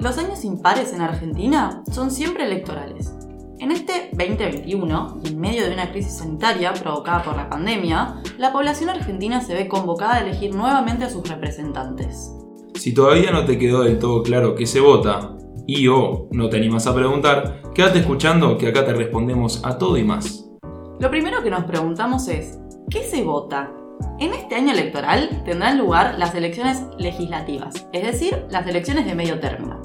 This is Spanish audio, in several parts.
Los años impares en Argentina son siempre electorales. En este 2021, y en medio de una crisis sanitaria provocada por la pandemia, la población argentina se ve convocada a elegir nuevamente a sus representantes. Si todavía no te quedó del todo claro qué se vota, y o no te animas a preguntar, quédate escuchando que acá te respondemos a todo y más. Lo primero que nos preguntamos es, ¿qué se vota? En este año electoral tendrán lugar las elecciones legislativas, es decir, las elecciones de medio término.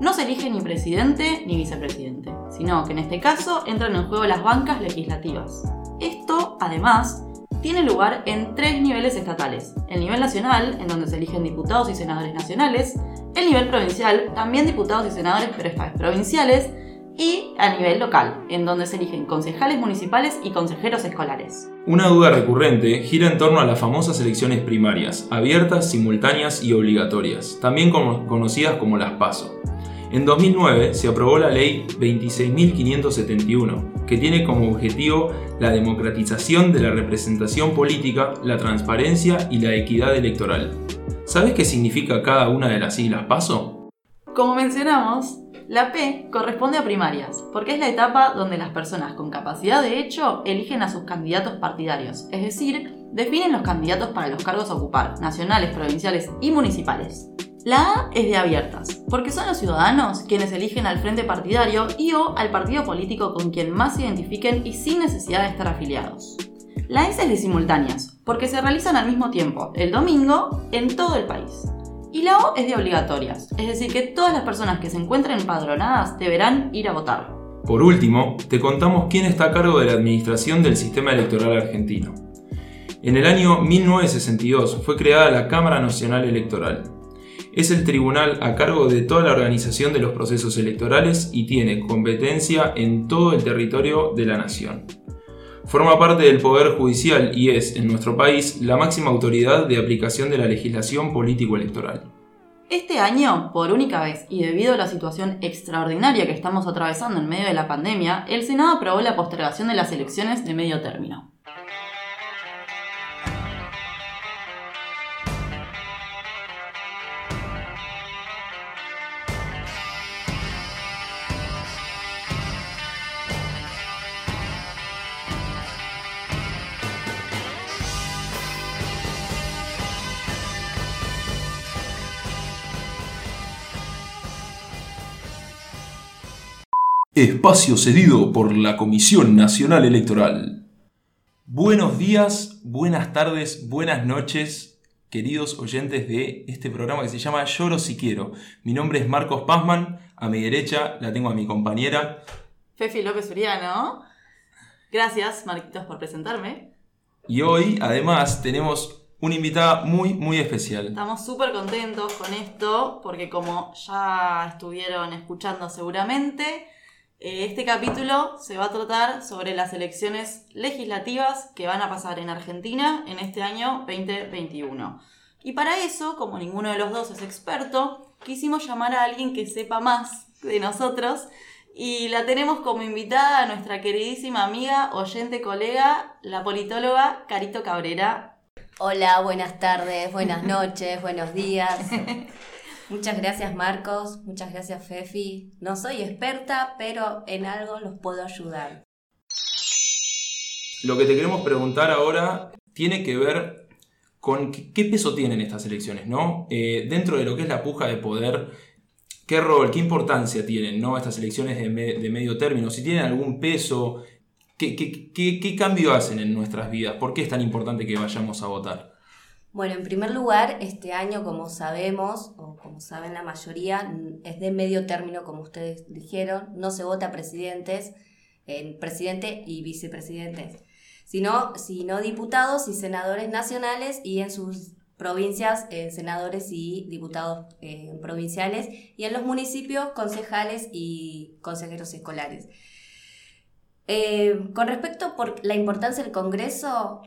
No se elige ni presidente ni vicepresidente, sino que en este caso entran en juego las bancas legislativas. Esto, además, tiene lugar en tres niveles estatales. El nivel nacional, en donde se eligen diputados y senadores nacionales, el nivel provincial, también diputados y senadores, pero provinciales, y a nivel local, en donde se eligen concejales municipales y consejeros escolares. Una duda recurrente gira en torno a las famosas elecciones primarias, abiertas, simultáneas y obligatorias, también conocidas como las PASO. En 2009 se aprobó la Ley 26.571, que tiene como objetivo la democratización de la representación política, la transparencia y la equidad electoral. ¿Sabes qué significa cada una de las siglas PASO? Como mencionamos, la P corresponde a primarias, porque es la etapa donde las personas con capacidad de hecho eligen a sus candidatos partidarios, es decir, definen los candidatos para los cargos a ocupar, nacionales, provinciales y municipales. La A es de abiertas, porque son los ciudadanos quienes eligen al frente partidario y o al partido político con quien más se identifiquen y sin necesidad de estar afiliados. La S es de simultáneas, porque se realizan al mismo tiempo, el domingo, en todo el país. Y la O es de obligatorias, es decir, que todas las personas que se encuentren empadronadas deberán ir a votar. Por último, te contamos quién está a cargo de la administración del sistema electoral argentino. En el año 1962 fue creada la Cámara Nacional Electoral. Es el tribunal a cargo de toda la organización de los procesos electorales y tiene competencia en todo el territorio de la nación. Forma parte del Poder Judicial y es, en nuestro país, la máxima autoridad de aplicación de la legislación político-electoral. Este año, por única vez y debido a la situación extraordinaria que estamos atravesando en medio de la pandemia, el Senado aprobó la postergación de las elecciones de medio término. Espacio cedido por la Comisión Nacional Electoral. Buenos días, buenas tardes, buenas noches, queridos oyentes de este programa que se llama Lloro si quiero. Mi nombre es Marcos Pazman, a mi derecha la tengo a mi compañera. Fefi López Uriano. Gracias, Marquitos, por presentarme. Y hoy, además, tenemos una invitada muy, muy especial. Estamos súper contentos con esto, porque como ya estuvieron escuchando seguramente, este capítulo se va a tratar sobre las elecciones legislativas que van a pasar en Argentina en este año 2021. Y para eso, como ninguno de los dos es experto, quisimos llamar a alguien que sepa más de nosotros y la tenemos como invitada a nuestra queridísima amiga, oyente, colega, la politóloga Carito Cabrera. Hola, buenas tardes, buenas noches, buenos días. Muchas gracias Marcos, muchas gracias Fefi. No soy experta, pero en algo los puedo ayudar. Lo que te queremos preguntar ahora tiene que ver con qué peso tienen estas elecciones, ¿no? Eh, dentro de lo que es la puja de poder, ¿qué rol, qué importancia tienen, ¿no? Estas elecciones de, medio término, si tienen algún peso, ¿qué, qué cambio hacen en nuestras vidas? ¿Por qué es tan importante que vayamos a votar? Bueno, en primer lugar, este año, como sabemos, o como saben la mayoría, es de medio término, como ustedes dijeron, no se vota presidentes, en presidente y vicepresidentes, sino, sino diputados y senadores nacionales y en sus provincias, eh, senadores y diputados eh, provinciales, y en los municipios, concejales y consejeros escolares. Eh, con respecto por la importancia del Congreso,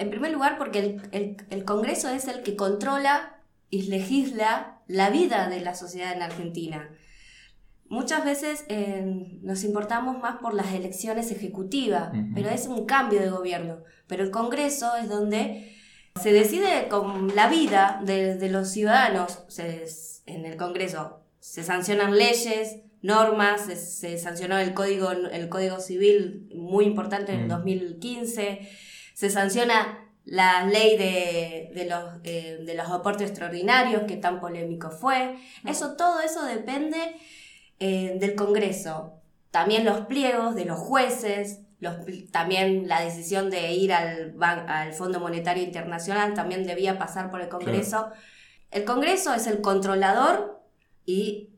en primer lugar, porque el, Congreso es el que controla y legisla la vida de la sociedad en Argentina. Muchas veces eh, nos importamos más por las elecciones ejecutivas, pero es un cambio de gobierno. Pero el Congreso es donde Se decide con la vida de, los ciudadanos en el Congreso. Se sancionan leyes, normas, se, sancionó el código, el código civil muy importante en el 2015, mm. Se sanciona la ley de, los, eh, de los aportes extraordinarios, que tan polémico fue. Mm. Eso, todo eso depende eh, del Congreso. También los pliegos de los jueces, los, también la decisión de ir al, al Fondo Monetario Internacional también debía pasar por el Congreso. El Congreso es el controlador y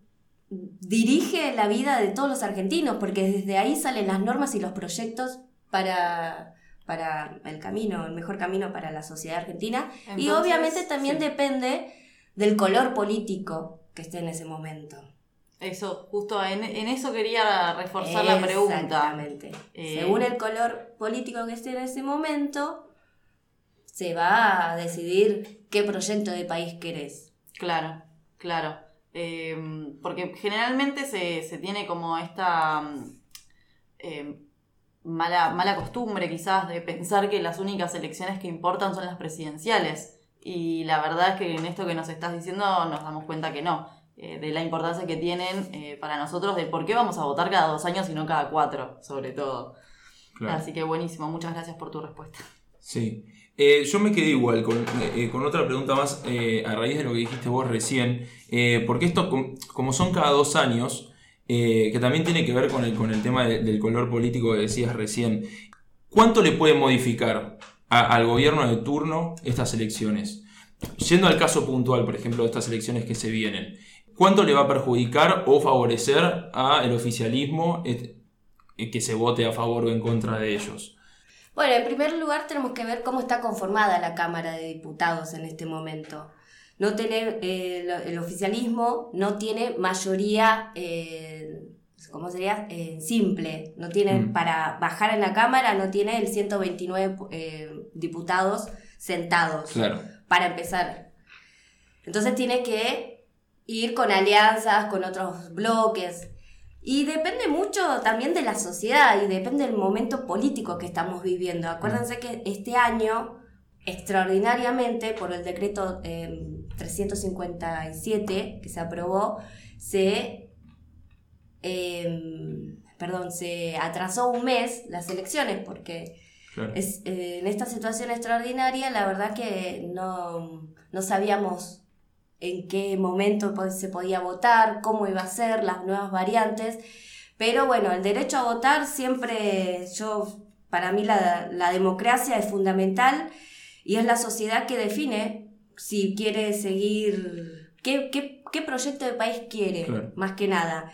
dirige la vida de todos los argentinos, porque desde ahí salen las normas y los proyectos para, para el camino, el mejor camino para la sociedad argentina. y obviamente también depende del color político que esté en ese momento. Eso, justo en, eso quería reforzar la pregunta. Exactamente. Eh, Según el color político que esté en ese momento, se va a decidir qué proyecto de país querés. Claro, claro. Em, porque generalmente se, tiene como esta em, mala, mala costumbre quizás de pensar que las únicas elecciones que importan son las presidenciales. Y la verdad es que en esto que nos estás diciendo nos damos cuenta que no. Eh, de la importancia que tienen eh, para nosotros de por qué vamos a votar cada dos años y no cada cuatro, sobre todo. Así que buenísimo, muchas gracias por tu respuesta. Sí, eh, yo me quedé igual con, eh, con otra pregunta más eh, a raíz de lo que dijiste vos recién, porque esto como son cada dos años, que también tiene que ver con el, con el tema del color político que decías recién, ¿cuánto le puede modificar al gobierno de turno estas elecciones? Yendo al caso puntual, por ejemplo, de estas elecciones que se vienen, ¿cuánto le va a perjudicar o favorecer al oficialismo que se vote a favor o en contra de ellos? Bueno, en primer lugar tenemos que ver cómo está conformada la Cámara de Diputados en este momento. No tiene, eh, el oficialismo no tiene mayoría, eh, ¿cómo sería? Eh, simple. No tiene, mm. para bajar en la Cámara, no tiene el 129 eh, diputados sentados. Para empezar. Entonces tiene que ir con alianzas, con otros bloques. Y depende mucho también de la sociedad y depende del momento político que estamos viviendo. Acuérdense que este año, extraordinariamente, por el decreto 357 em, que se aprobó, se, em, perdón, se atrasó un mes las elecciones porque es, eh, en esta situación extraordinaria la verdad que no, no sabíamos en qué momento se podía votar, cómo iba a ser, las nuevas variantes. Pero bueno, el derecho a votar siempre, yo, para mí la, democracia es fundamental y es la sociedad que define si quiere seguir, qué, qué, proyecto de país quiere, más que nada.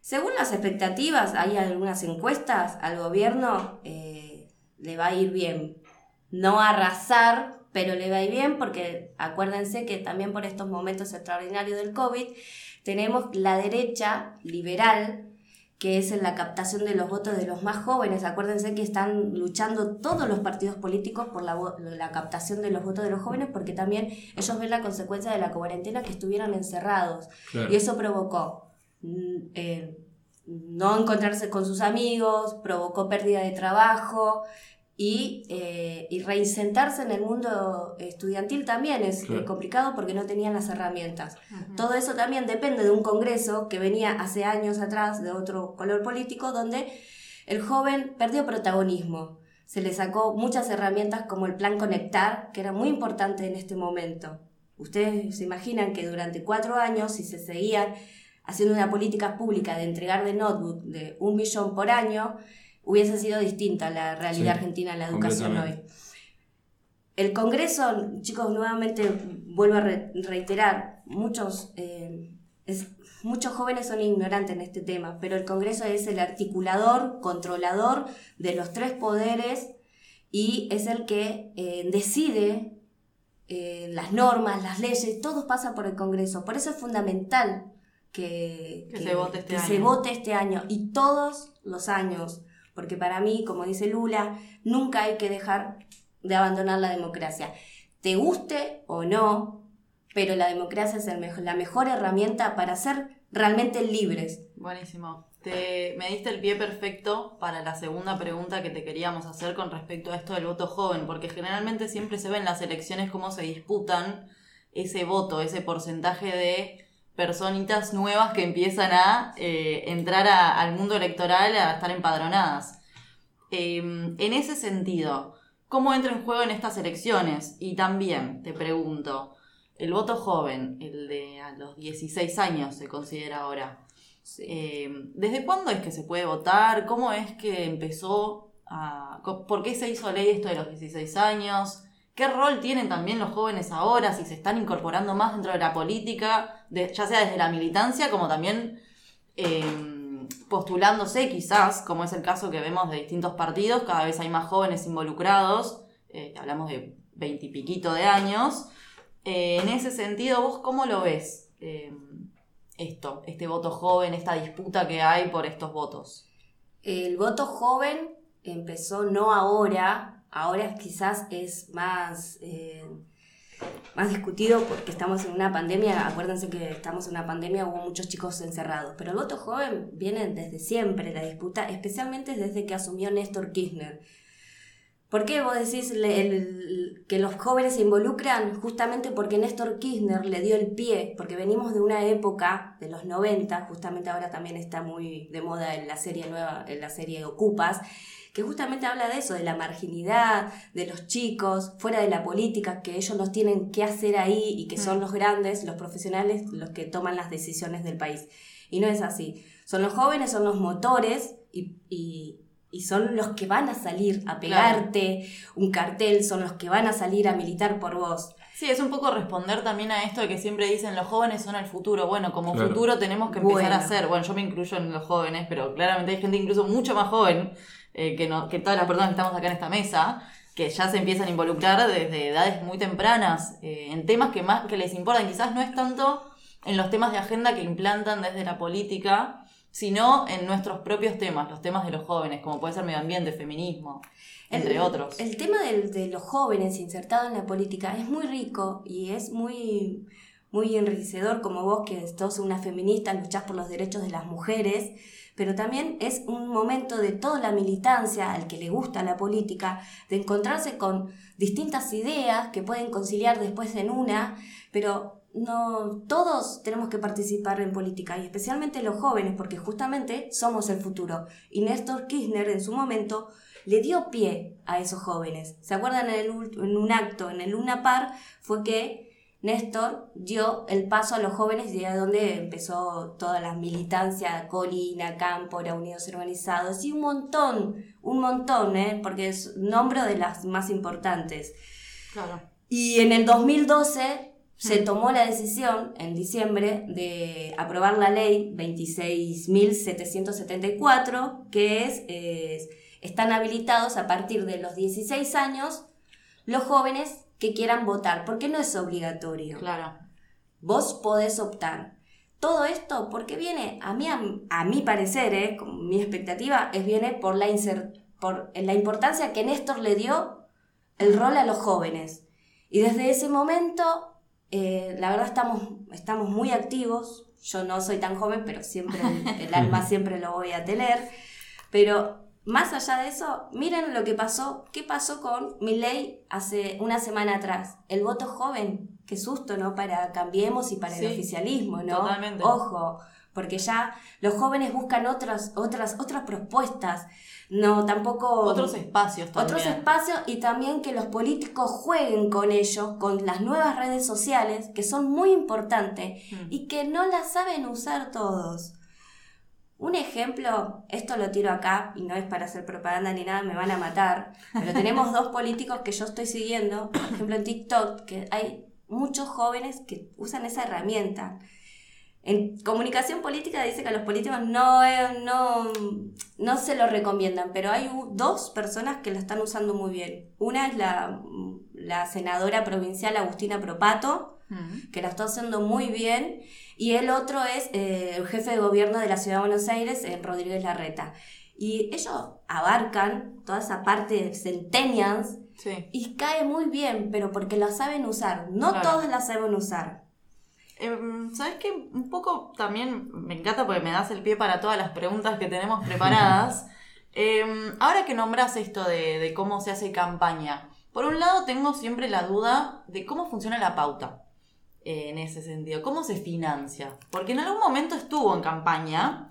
Según las expectativas, hay algunas encuestas al gobierno, eh, le va a ir bien. No arrasar, pero le va bien porque acuérdense que también por estos momentos extraordinarios del COVID tenemos la derecha liberal que es en la captación de los votos de los más jóvenes. Acuérdense que están luchando todos los partidos políticos por la, la, captación de los votos de los jóvenes porque también ellos ven la consecuencia de la cuarentena que estuvieron encerrados. Y eso provocó mm, eh, no encontrarse con sus amigos, provocó pérdida de trabajo, y, eh, y, reinsentarse en el mundo estudiantil también es eh, complicado porque no tenían las herramientas. Todo eso también depende de un congreso que venía hace años atrás de otro color político donde el joven perdió protagonismo. Se le sacó muchas herramientas como el plan Conectar, que era muy importante en este momento. Ustedes se imaginan que durante cuatro años, si se seguían haciendo una política pública de entregar de notebook de un millón por año, hubiese sido distinta la realidad argentina en la educación hoy. El Congreso, chicos, nuevamente vuelvo a reiterar, muchos, eh, muchos jóvenes son ignorantes en este tema, pero el Congreso es el articulador, controlador de los tres poderes y es el que eh, decide eh, las normas, las leyes, todo pasa por el Congreso. Por eso es fundamental que, se, vote este se vote este año y todos los años porque para mí, como dice Lula, nunca hay que dejar de abandonar la democracia. Te guste o no, pero la democracia es la mejor herramienta para ser realmente libres. Buenísimo. Te, me diste el pie perfecto para la segunda pregunta que te queríamos hacer con respecto a esto del voto joven, porque generalmente siempre se ve en las elecciones cómo se disputan ese voto, ese porcentaje de personitas nuevas que empiezan a eh, entrar al mundo electoral, a estar empadronadas. Em, en ese sentido, ¿cómo entra en juego en estas elecciones? Y también te pregunto, el voto joven, el de a los 16 años se considera ahora. Eh, ¿Desde cuándo es que se puede votar? ¿Cómo es que empezó a... ¿Por qué se hizo ley esto de los 16 años? ¿Qué rol tienen también los jóvenes ahora? Si se están incorporando más dentro de la política, ya sea desde la militancia como también em, postulándose quizás, como es el caso que vemos de distintos partidos, cada vez hay más jóvenes involucrados, eh, hablamos de veintipiquito de años. Eh, en ese sentido, ¿vos cómo lo ves? Esto, este voto joven, esta disputa que hay por estos votos. El voto joven empezó no ahora, ahora quizás es más, eh, más discutido porque estamos en una pandemia, acuérdense que estamos en una pandemia, hubo muchos chicos encerrados, pero el voto joven viene desde siempre, la disputa, especialmente desde que asumió Néstor Kirchner. ¿Por qué vos decís que los jóvenes se involucran? Justamente porque Néstor Kirchner le dio el pie, porque venimos de una época de los 90, justamente ahora también está muy de moda en la serie nueva, en la serie Ocupas, que justamente habla de eso, de la marginidad, de los chicos, fuera de la política, que ellos los tienen que hacer ahí y que son mm. los grandes, los profesionales, los que toman las decisiones del país. Y no es así. Son los jóvenes, son los motores y y son los que van a salir a pegarte un cartel, son los que van a salir a militar por vos. Sí, es un poco responder también a esto de que siempre dicen los jóvenes son el futuro. Bueno, como futuro tenemos que empezar a hacer. Bueno, yo me incluyo en los jóvenes, pero claramente hay gente incluso mucho más joven eh, que, no, que todas las personas que estamos acá en esta mesa, que ya se empiezan a involucrar desde edades muy tempranas eh, en temas que más que les importan. Quizás no es tanto en los temas de agenda que implantan desde la política, sino en nuestros propios temas, los temas de los jóvenes, como puede ser medio ambiente, feminismo, entre otros. El tema de, los jóvenes insertados en la política es muy rico y es muy, muy enriquecedor, como vos que sos una feminista, luchás por los derechos de las mujeres, pero también es un momento de toda la militancia al que le gusta la política, de encontrarse con distintas ideas que pueden conciliar después en una, pero no todos tenemos que participar en política y especialmente los jóvenes porque justamente somos el futuro y Néstor Kirchner en su momento le dio pie a esos jóvenes. ¿Se acuerdan en, en un acto en el Luna Par fue que Néstor dio el paso a los jóvenes y de donde empezó toda la militancia, Colina, Cámpora, Unidos Organizados y un montón, un montón, ¿eh? porque es nombre de las más importantes. Claro. Y en el 2012 se tomó la decisión en diciembre de aprobar la ley 26.774, que es, están habilitados a partir de los 16 años los jóvenes que quieran votar, porque no es obligatorio. Claro. Vos podés optar. Todo esto, porque viene, a mí, a, mi parecer, eh, mi expectativa, es viene por la, por la importancia que Néstor le dio el rol a los jóvenes. Y desde ese momento eh, la verdad estamos, estamos muy activos. Yo no soy tan joven, pero siempre el, alma siempre lo voy a tener. Pero más allá de eso, miren lo que pasó. ¿Qué pasó con mi ley hace una semana atrás? El voto joven. Qué susto, ¿no? Para Cambiemos y para el oficialismo, ¿no? Totalmente. Ojo, porque ya los jóvenes buscan otras, otras, otras propuestas. No, tampoco... Otros espacios también. Otros espacios y también que los políticos jueguen con ellos, con las nuevas redes sociales, que son muy importantes hmm. y que no las saben usar todos. Un ejemplo, esto lo tiro acá y no es para hacer propaganda ni nada, me van a matar, pero tenemos dos políticos que yo estoy siguiendo, por ejemplo en TikTok, que hay muchos jóvenes que usan esa herramienta. En comunicación política dice que a los políticos no, eh, no, no se lo recomiendan, pero hay dos personas que la están usando muy bien. Una es la, la senadora provincial Agustina Propato, que la está haciendo muy bien, y el otro es eh, el jefe de gobierno de la Ciudad de Buenos Aires, eh, Rodríguez Larreta. Y ellos abarcan toda esa parte de centennials y cae muy bien, pero porque la saben usar. No todos la saben usar. Em, ¿Sabes qué? Un poco también me encanta porque me das el pie para todas las preguntas que tenemos preparadas. Em, ahora que nombras esto de, de cómo se hace campaña, por un lado tengo siempre la duda de cómo funciona la pauta eh, en ese sentido, cómo se financia. Porque en algún momento estuvo en campaña.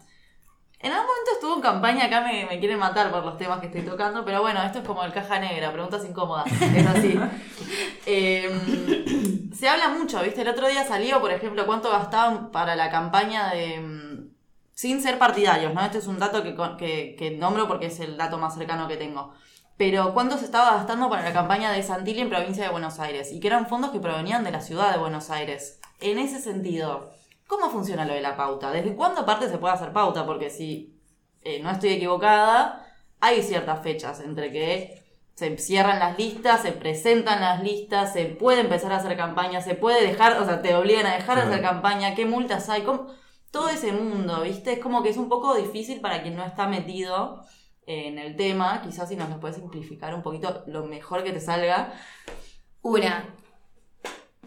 En algún momento estuvo en campaña, acá me, me quieren matar por los temas que estoy tocando, pero bueno, esto es como el caja negra, preguntas incómodas, es así. Em, se habla mucho, ¿viste? El otro día salió, por ejemplo, cuánto gastaban para la campaña de... mm, Sin ser partidarios, ¿no? Este es un dato que, con- que, que nombro porque es el dato más cercano que tengo. Pero cuánto se estaba gastando para la campaña de Santilli en provincia de Buenos Aires. Y que eran fondos que provenían de la ciudad de Buenos Aires. En ese sentido, ¿cómo funciona lo de la pauta? ¿Desde cuándo aparte se puede hacer pauta? Porque si eh, no estoy equivocada, hay ciertas fechas entre que se cierran las listas, se presentan las listas, se puede empezar a hacer campaña, se puede dejar, o sea, te obligan a dejar de hacer campaña, qué multas hay, cómo- todo ese mundo, ¿viste? Es como que es un poco difícil para quien no está metido en el tema, quizás si nos lo puedes simplificar un poquito lo mejor que te salga. Una,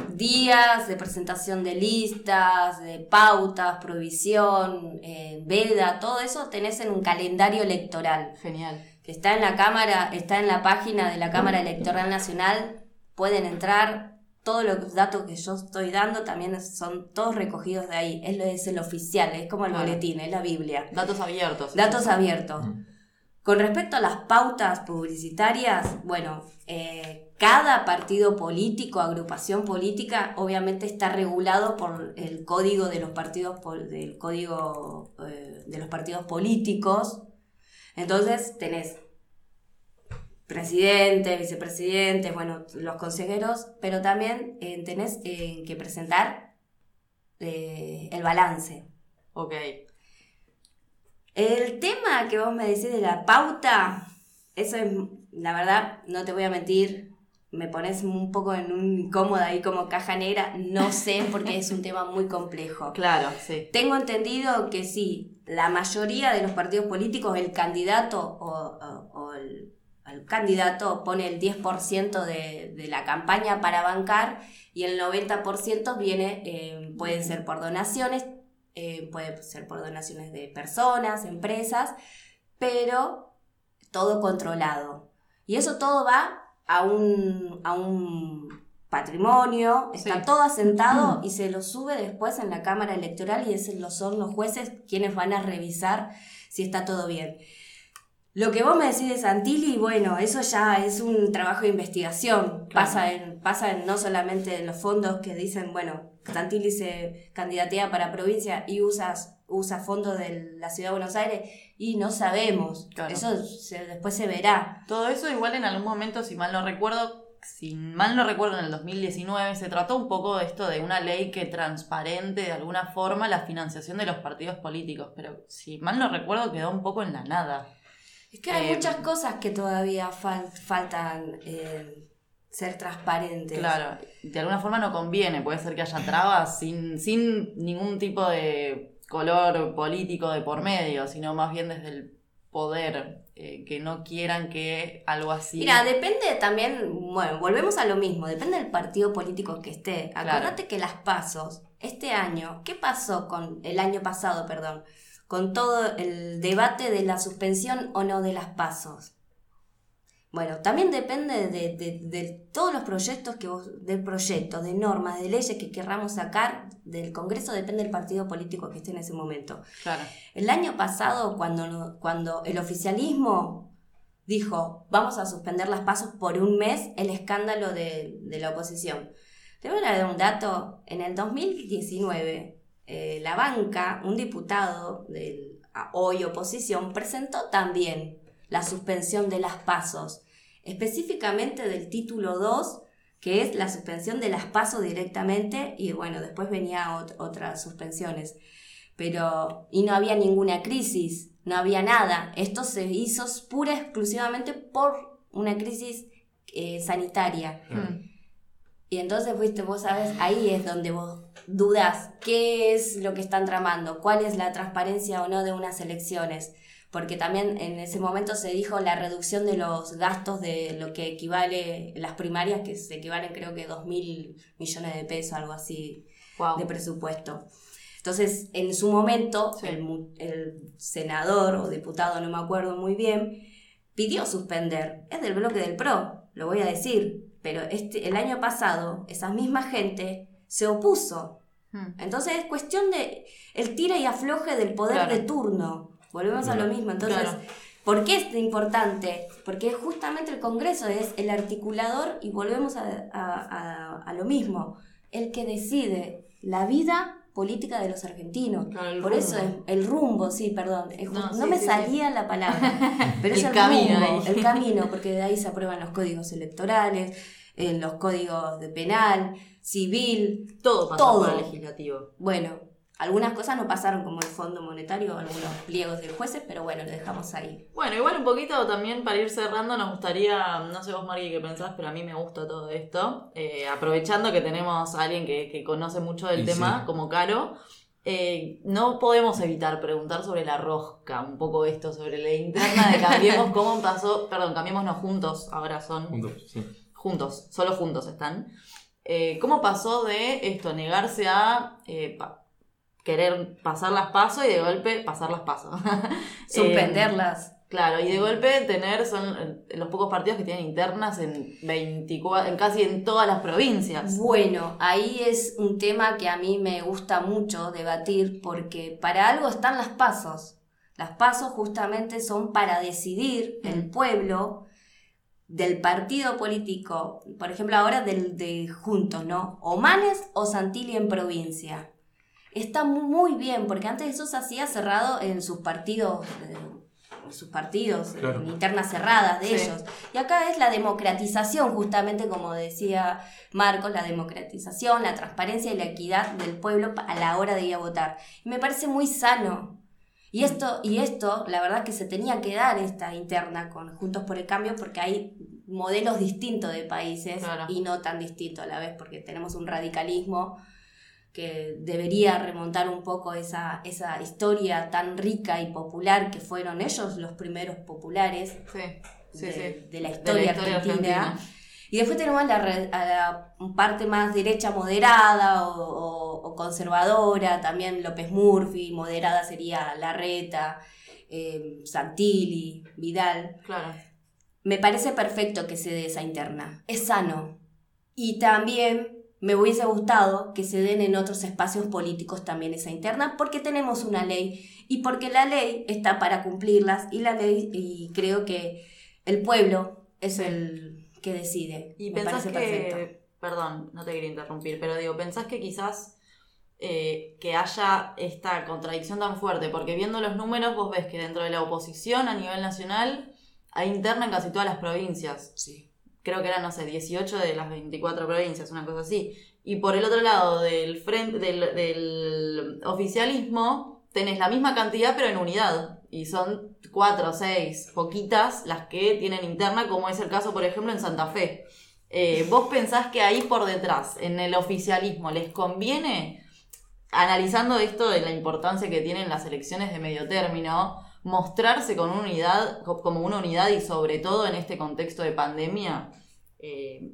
días de presentación de listas, de pautas, provisión, eh, veda, todo eso tenés en un calendario electoral. Genial. que está en la cámara, está en la página de la Cámara Electoral Nacional, pueden entrar, todos los datos que yo estoy dando también son todos recogidos de ahí, es, lo- es el oficial, es como el Claro. boletín, es la Biblia. Datos abiertos. Datos abiertos. Mm. Con respecto a las pautas publicitarias, bueno, eh, cada partido político, agrupación política, obviamente está regulado por el código de los partidos, del código eh, de los partidos políticos. Entonces tenés presidente, vicepresidentes, bueno, los consejeros, pero también eh, tenés eh, que presentar el balance. Ok. El tema que vos me decís de la pauta, eso es, la verdad, no te voy a mentir, me pones un poco en un incómoda ahí como caja negra, no sé porque es un tema muy complejo. Claro, sí. Tengo entendido que sí, la mayoría de los partidos políticos, el candidato o, o- o el, el candidato pone el 10% de, de la campaña para bancar y el 90% viene, eh, pueden ser por donaciones, eh, puede ser por donaciones de personas, empresas, pero todo controlado. Y eso todo va a un, a un patrimonio, está Sí. todo asentado y se lo sube después en la Cámara Electoral y lo- son los jueces quienes van a revisar si está todo bien. Lo que vos me decís de Santilli, bueno, eso ya es un trabajo de investigación. Claro. Pasa, en, pasa en no solamente en los fondos que dicen, bueno, Santilli se candidatea para provincia y usas, usa fondos de la Ciudad de Buenos Aires y no sabemos. Claro. Eso se- después se verá. Todo eso igual en algún momento, si mal no recuerdo, si mal no recuerdo en el 2019, se trató un poco de esto de una ley que transparente de alguna forma la financiación de los partidos políticos, pero si mal no recuerdo quedó un poco en la nada. Es que hay Eh, muchas cosas que todavía fal- faltan eh, ser transparentes. Claro, de alguna forma no conviene, puede ser que haya trabas sin, sin ningún tipo de color político de por medio, sino más bien desde el poder, eh, que no quieran que algo así... Mira, depende también, bueno, volvemos a lo mismo, depende del partido político que esté. Claro. Acordate que las pasos, este año, ¿qué pasó con el año pasado, perdón? Con todo el debate de la suspensión o no de las pasos. Bueno, también depende de, de- de todos los proyectos que vos, del proyecto, de normas, de leyes que querramos sacar del Congreso, depende del partido político que esté en ese momento. Claro, El año pasado, cuando, cuando el oficialismo dijo vamos a suspender las pasos por un mes, el escándalo de, de la oposición. Te voy a dar un dato. En el 2019, eh, la banca, un diputado de hoy oposición, presentó también la suspensión de las pasos, específicamente del título 2, que es la suspensión de las pasos directamente, y bueno, después venía ot- otras suspensiones pero y no había ninguna crisis, no había nada. Esto se hizo pura y exclusivamente por una crisis eh, sanitaria. Mm. Y entonces, viste, vos sabes, ahí es donde vos dudas qué es lo que están tramando, cuál es la transparencia o no de unas elecciones. Porque también en ese momento se dijo la reducción de los gastos de lo que equivale las primarias, que se equivalen creo que 2 mil millones de pesos, algo así Wow. de presupuesto. Entonces, en su momento, Sí. el, el senador o diputado, no me acuerdo muy bien, pidió suspender. Es del bloque del PRO, lo voy a decir. Pero este, el año pasado, esa misma gente se opuso. Hmm. Entonces es cuestión de el tira y afloje del poder Claro. de turno. Volvemos a lo mismo. Entonces, Claro. ¿por qué es importante? Porque justamente el Congreso es el articulador y volvemos a, a- a- a lo mismo. El que decide la vida política de los argentinos. Claro, el Por eso es el rumbo, sí, perdón. Es No, ju- no sí, me sí, salía la palabra. Pero es El el, camino rumbo, el camino, porque de ahí se aprueban los códigos electorales, eh, los códigos de penal, civil, Todo pasa Todo. por el legislativo. bueno, algunas cosas no pasaron como el Fondo Monetario, algunos pliegos de jueces, pero bueno, lo dejamos ahí. Bueno, igual un poquito también para ir cerrando nos gustaría, no sé vos Mari qué pensás, pero a mí me gusta todo esto, eh, aprovechando que tenemos a alguien que, que conoce mucho del Y tema, sí. como Caro, eh, no podemos evitar preguntar sobre la rosca, un poco esto, sobre la interna de Cambiemos, cómo pasó, perdón, Cambiémonos juntos, ahora son Juntos, sí. juntos, solo juntos están. Eh, ¿Cómo pasó de esto, negarse a eh, pa- querer pasar las pasos y de golpe pasar las pasos? Suspenderlas. Claro, y de golpe tener, son eh, los pocos partidos que tienen internas en 24, en casi en todas las provincias. Bueno, ahí es un tema que a mí me gusta mucho debatir porque para algo están las pasos. Las pasos justamente son para decidir el Mm. pueblo del partido político, por ejemplo ahora del de Juntos, ¿no? O Manes o Santilli en provincia. Está mu- muy bien, porque antes eso se hacía cerrado en sus partidos, eh, en sus partidos, Claro. en internas cerradas de Sí. ellos. Y acá es la democratización, justamente como decía Marcos, la democratización, la transparencia y la equidad del pueblo a la hora de ir a votar. Y me parece muy sano. Y esto, y esto, la verdad que se tenía que dar esta interna con Juntos por el Cambio porque hay modelos distintos de países Claro. y no tan distintos a la vez porque tenemos un radicalismo que debería remontar un poco esa, esa historia tan rica y popular que fueron ellos los primeros populares Sí, sí, de, sí. de la De historia, historia argentina. argentina. Y después tenemos la, a la parte más derecha moderada o, o- o conservadora, también López Murphy, moderada sería Larreta, eh, Santilli, Vidal. Claro. Me parece perfecto que se dé esa interna, es sano. Y también me hubiese gustado que se den en otros espacios políticos también esa interna, porque tenemos una ley y porque la ley está para cumplirlas y la ley, y creo que el pueblo es el que decide. Y me pensás que, perfecto. perdón, no te quería interrumpir, pero digo, pensás que quizás eh, que haya esta contradicción tan fuerte, porque viendo los números vos ves que dentro de la oposición a nivel nacional hay interna en casi todas las provincias. Sí. Creo que eran, no sé, 18 de las 24 provincias, una cosa así. Y por el otro lado del frente del, oficialismo tenés la misma cantidad pero en unidad. Y son cuatro o seis, poquitas, las que tienen interna, como es el caso, por ejemplo, en Santa Fe. Eh, ¿Vos pensás que ahí por detrás, en el oficialismo, les conviene, analizando esto de la importancia que tienen las elecciones de medio término, mostrarse con una unidad, co- como una unidad y sobre todo en este contexto de pandemia, eh,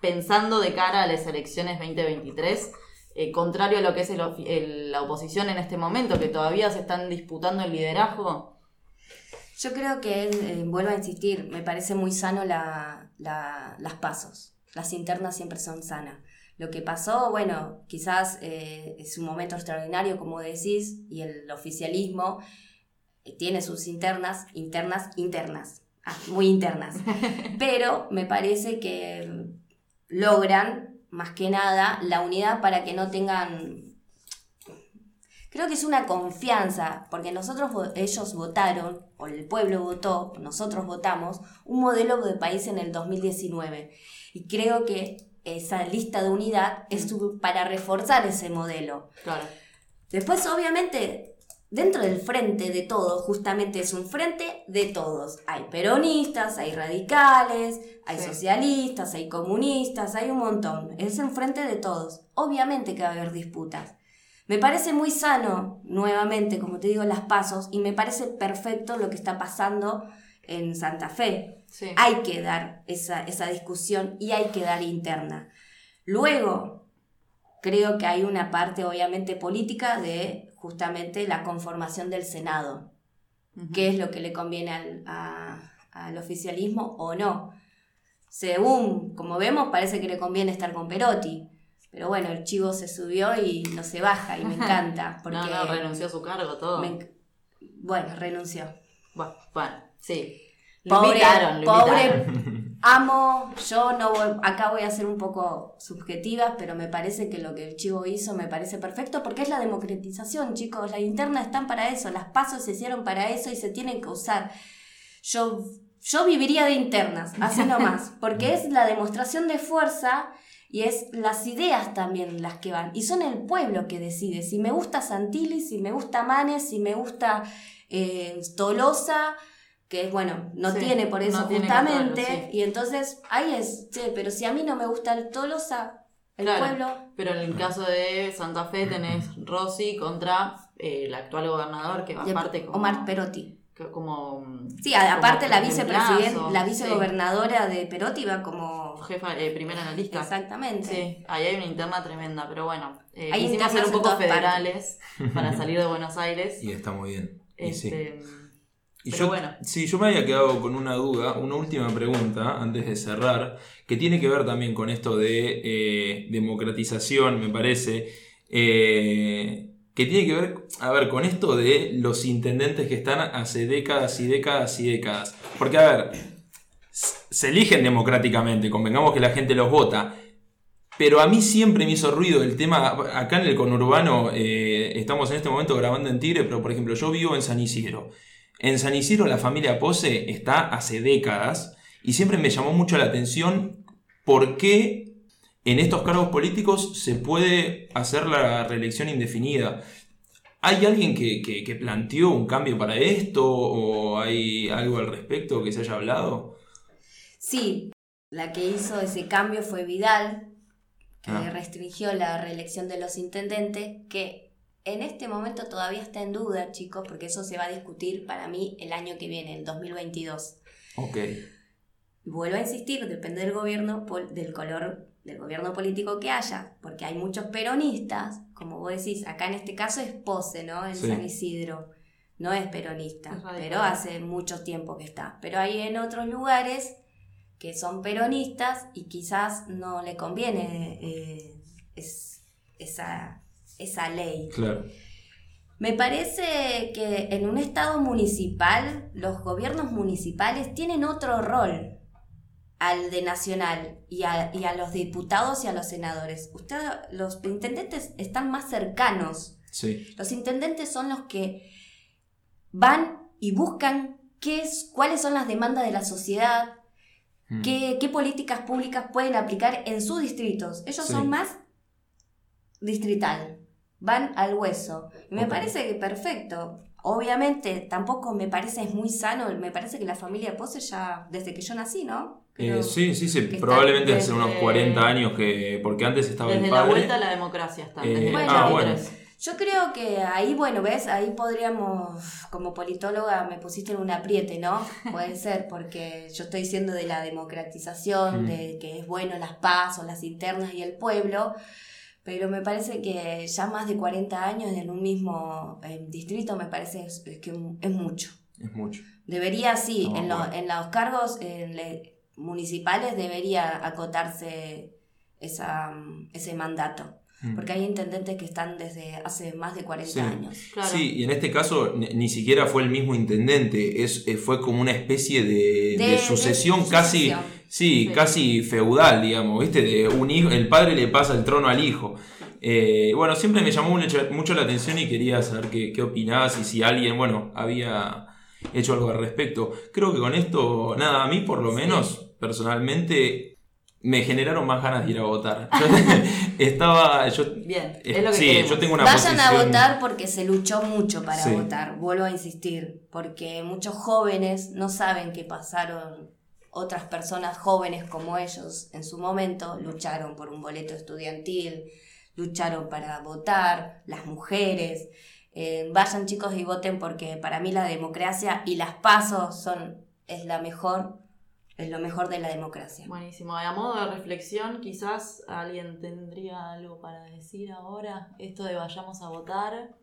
pensando de cara a las elecciones 2023, eh, contrario a lo que es la oposición en este momento, que todavía se están disputando el liderazgo? Yo creo que, eh, vuelvo a insistir, me parece muy sano la, la- las pasos. Las internas siempre son sanas. Lo que pasó, bueno, quizás eh, es un momento extraordinario, como decís, y el oficialismo tiene sus internas, internas, internas, ah, muy internas. Pero me parece que mm, logran, más que nada, la unidad para que no tengan Creo que es una confianza, porque nosotros, ellos votaron, o el pueblo votó, nosotros votamos, un modelo de país en el 2019. Y creo que esa lista de unidad es su- para reforzar ese modelo. Claro. Después, obviamente, dentro del frente de todos, justamente es un frente de todos. Hay peronistas, hay radicales, hay Sí. socialistas, hay comunistas, hay un montón. Es un frente de todos. Obviamente que va a haber disputas. Me parece muy sano, nuevamente, como te digo, las pasos, y me parece perfecto lo que está pasando en Santa Fe. Sí. Hay que dar esa, esa discusión y hay que dar interna. Luego, creo que hay una parte obviamente política de justamente la conformación del Senado. ¿Qué es lo que le conviene al, a- al oficialismo o no? Según, como vemos, parece que le conviene estar con Perotti. Pero bueno, el chivo se subió y no se baja y me encanta. Porque No, no, renunció a su cargo, todo. me bueno, renunció. Bueno, bueno, sí. Lo Pobre, invitaron, lo pobre. Amo, yo no voy- acá voy a ser un poco subjetiva, pero me parece que lo que el chivo hizo me parece perfecto porque es la democratización, chicos. Las internas están para eso, las pasos se hicieron para eso y se tienen que usar. Yo, yo viviría de internas, así nomás, porque es la demostración de fuerza y es las ideas también las que van. Y son el pueblo que decide. Si me gusta Santilli, si me gusta Manes, si me gusta eh, Tolosa, que es bueno, no Sí, tiene por eso no tiene justamente. control, sí. Y entonces ahí es, che, pero si a mí no me gusta el Tolosa, el Claro. pueblo. Pero en el caso de Santa Fe tenés Rossi contra eh, el actual gobernador, que va aparte como, Omar Perotti. que- como Sí, a- aparte la vicepresidenta, la sí. vicegobernadora de Perotti va como... jefa, eh, primera analista. Exactamente. Sí, ahí hay una interna tremenda, pero bueno, eh, Hay quisimos ser internas un en poco federales para salir de Buenos Aires. Y está muy bien. Y sí. Este, Y Pero yo, bueno. sí, yo me había quedado con una duda, una última pregunta antes de cerrar, que tiene que ver también con esto de eh, democratización, me parece, eh, que tiene que ver, a ver, con esto de los intendentes que están hace décadas y décadas y décadas. Porque, a ver, se eligen democráticamente, convengamos que la gente los vota, pero a mí siempre me hizo ruido el tema, acá en el conurbano, eh, estamos en este momento grabando en Tigre, pero por ejemplo yo vivo en San Isidro. En San Isidro la familia Pose está hace décadas y siempre me llamó mucho la atención por qué en estos cargos políticos se puede hacer la reelección indefinida. ¿Hay alguien que, que- que planteó un cambio para esto o hay algo al respecto que se haya hablado? Sí, la que hizo ese cambio fue Vidal, que Ah. restringió la reelección de los intendentes, que en este momento todavía está en duda, chicos, porque eso se va a discutir para mí el año que viene, el 2022. Ok. Y vuelvo a insistir, depende del gobierno, pol- del color del gobierno político que haya, porque hay muchos peronistas, como vos decís, acá en este caso es Pose, ¿no? En Sí. San Isidro. No es peronista, Es pero hace mucho tiempo que está. Pero hay en otros lugares que son peronistas y quizás no le conviene eh, es- esa, esa ley. Claro. Me parece que en un estado municipal, los gobiernos municipales tienen otro rol al de nacional y a, y a los diputados y a los senadores. Usted, los intendentes están más cercanos. Sí. Los intendentes son los que van y buscan qué es, cuáles son las demandas de la sociedad, Mm. qué, qué políticas públicas pueden aplicar en sus distritos. Ellos Sí. son más distrital, van al hueso. Y me parece que perfecto. Obviamente, tampoco me parece es muy sano, me parece que la familia Pose ya, desde que yo nací, ¿no? Eh, sí, sí, sí, probablemente está hace unos desde- 40 años que. Porque antes estaba desde el la padre. vuelta a la democracia está. Eh, desde Bueno, ah, 83. Yo creo que ahí, bueno, ves, ahí podríamos, como politóloga, me pusiste en un apriete, ¿no? Puede ser, porque yo estoy diciendo de la democratización, Mm. de que es bueno las paz o las internas y el pueblo, pero me parece que ya más de 40 años en un mismo eh, distrito me parece es, es que es mucho. Es mucho. Debería, sí, en, los- en los cargos en le- municipales debería acotarse esa, ese mandato. Porque hay intendentes que están desde hace más de 40 Sí. años. Claro. Sí, y en este caso ni, ni siquiera fue el mismo intendente, es, eh, fue como una especie de, de De- sucesión de casi, sí, Sí. casi feudal, digamos, ¿viste? De un hijo, el padre le pasa el trono al hijo. Eh, bueno, siempre me llamó mucho, la atención y quería saber qué, qué opinabas y si alguien, bueno, había hecho algo al respecto. Creo que con esto, nada, a mí por lo Sí. menos, personalmente, me generaron más ganas de ir a votar. Yo estaba, yo, Bien, eh, es lo que sí, yo tengo una Vayan a votar porque se luchó mucho para Sí. votar, vuelvo a insistir, porque muchos jóvenes no saben que pasaron otras personas jóvenes como ellos en su momento, lucharon por un boleto estudiantil, lucharon para votar, las mujeres. Eh, vayan chicos y voten porque para mí la democracia y las pasos son, es la mejor, es lo mejor de la democracia. Buenísimo. a modo de reflexión, quizás alguien tendría algo para decir ahora. Esto de vayamos a votar.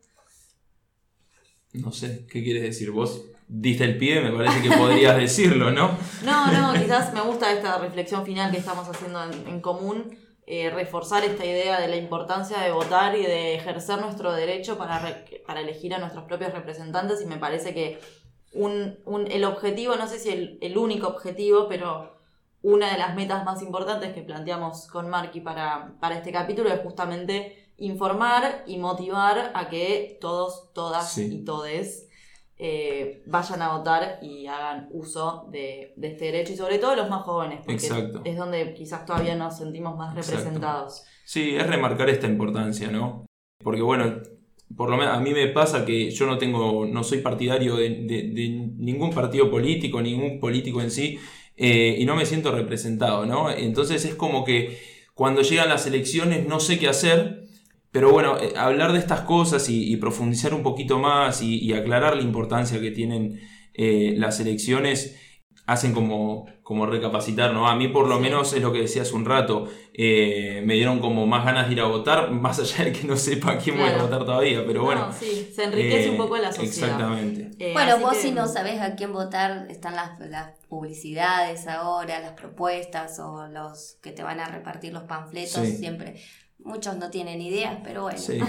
No sé, ¿qué quieres decir? Vos diste el pie, me parece que podrías decirlo, ¿no? No, no, quizás me gusta esta reflexión final que estamos haciendo en, común, eh, reforzar esta idea de la importancia de votar y de ejercer nuestro derecho para, para elegir a nuestros propios representantes y me parece que un, el objetivo, no sé si el, el, único objetivo, pero una de las metas más importantes que planteamos con Marky para, para este capítulo es justamente informar y motivar a que todos, todas y todes eh, vayan a votar y hagan uso de, este derecho y sobre todo los más jóvenes, porque es donde quizás todavía nos sentimos más representados. Sí, es remarcar esta importancia, ¿no? Porque bueno, por lo menos a mí me pasa que yo no tengo, no soy partidario de, ningún partido político, ningún político en sí, eh, y no me siento representado, ¿no? Entonces es como que cuando llegan las elecciones no sé qué hacer pero bueno, eh, hablar de estas cosas y, profundizar un poquito más y, aclarar la importancia que tienen eh, las elecciones hacen como, como recapacitar, ¿no? A mí por lo menos es lo que decía hace un rato, eh, me dieron como más ganas de ir a votar, más allá de que no sepa quién voy a votar todavía, pero bueno. sí, se enriquece un poco la sociedad. Exactamente. bueno, vos si no sabés a quién votar, están las, las publicidades ahora, las propuestas o los que te van a repartir los panfletos, siempre Muchos no tienen ideas, pero bueno.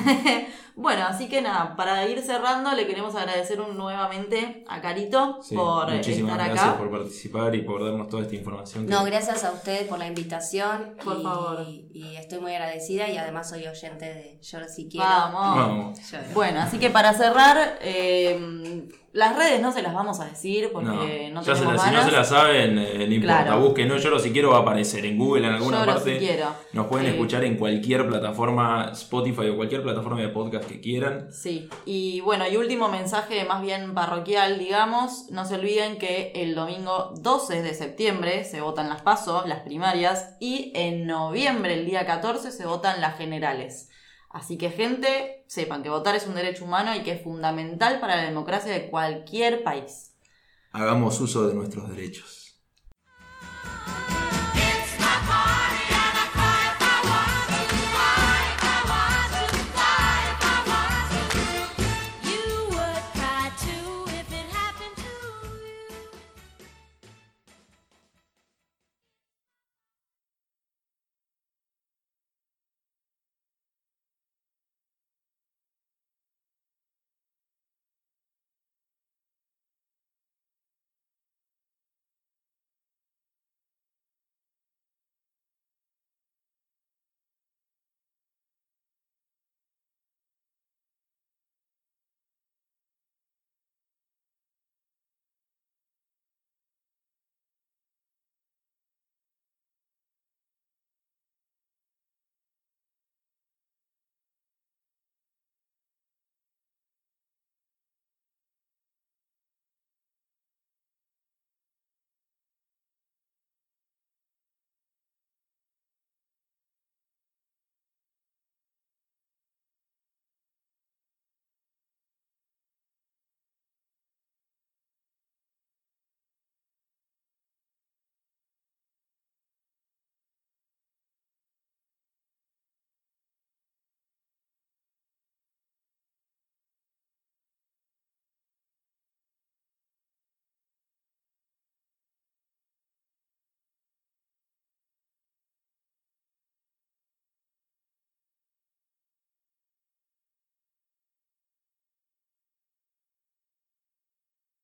bueno, así que nada, para ir cerrando, le queremos agradecer nuevamente a Carito por estar acá. Gracias por participar y por darnos toda esta información. No, gracias a ustedes por la invitación. Por favor. Y estoy muy agradecida y además soy oyente de Lloro si quiero. Vamos. Bueno, así que para cerrar, eh, las redes no se las vamos a decir porque no, tenemos Si no se las saben, eh, no importa. Busquen, no, yo lo si quiero va a aparecer en Google, en alguna parte. Nos pueden escuchar en cualquier plataforma, Spotify o cualquier plataforma de podcast que quieran. Sí, y bueno, y último mensaje más bien parroquial, digamos. No se olviden que el domingo 12 de septiembre se votan las PASO, las primarias, y en noviembre, el día 14, se votan las generales. Así que gente, sepan que votar es un derecho humano y que es fundamental para la democracia de cualquier país. Hagamos uso de nuestros derechos.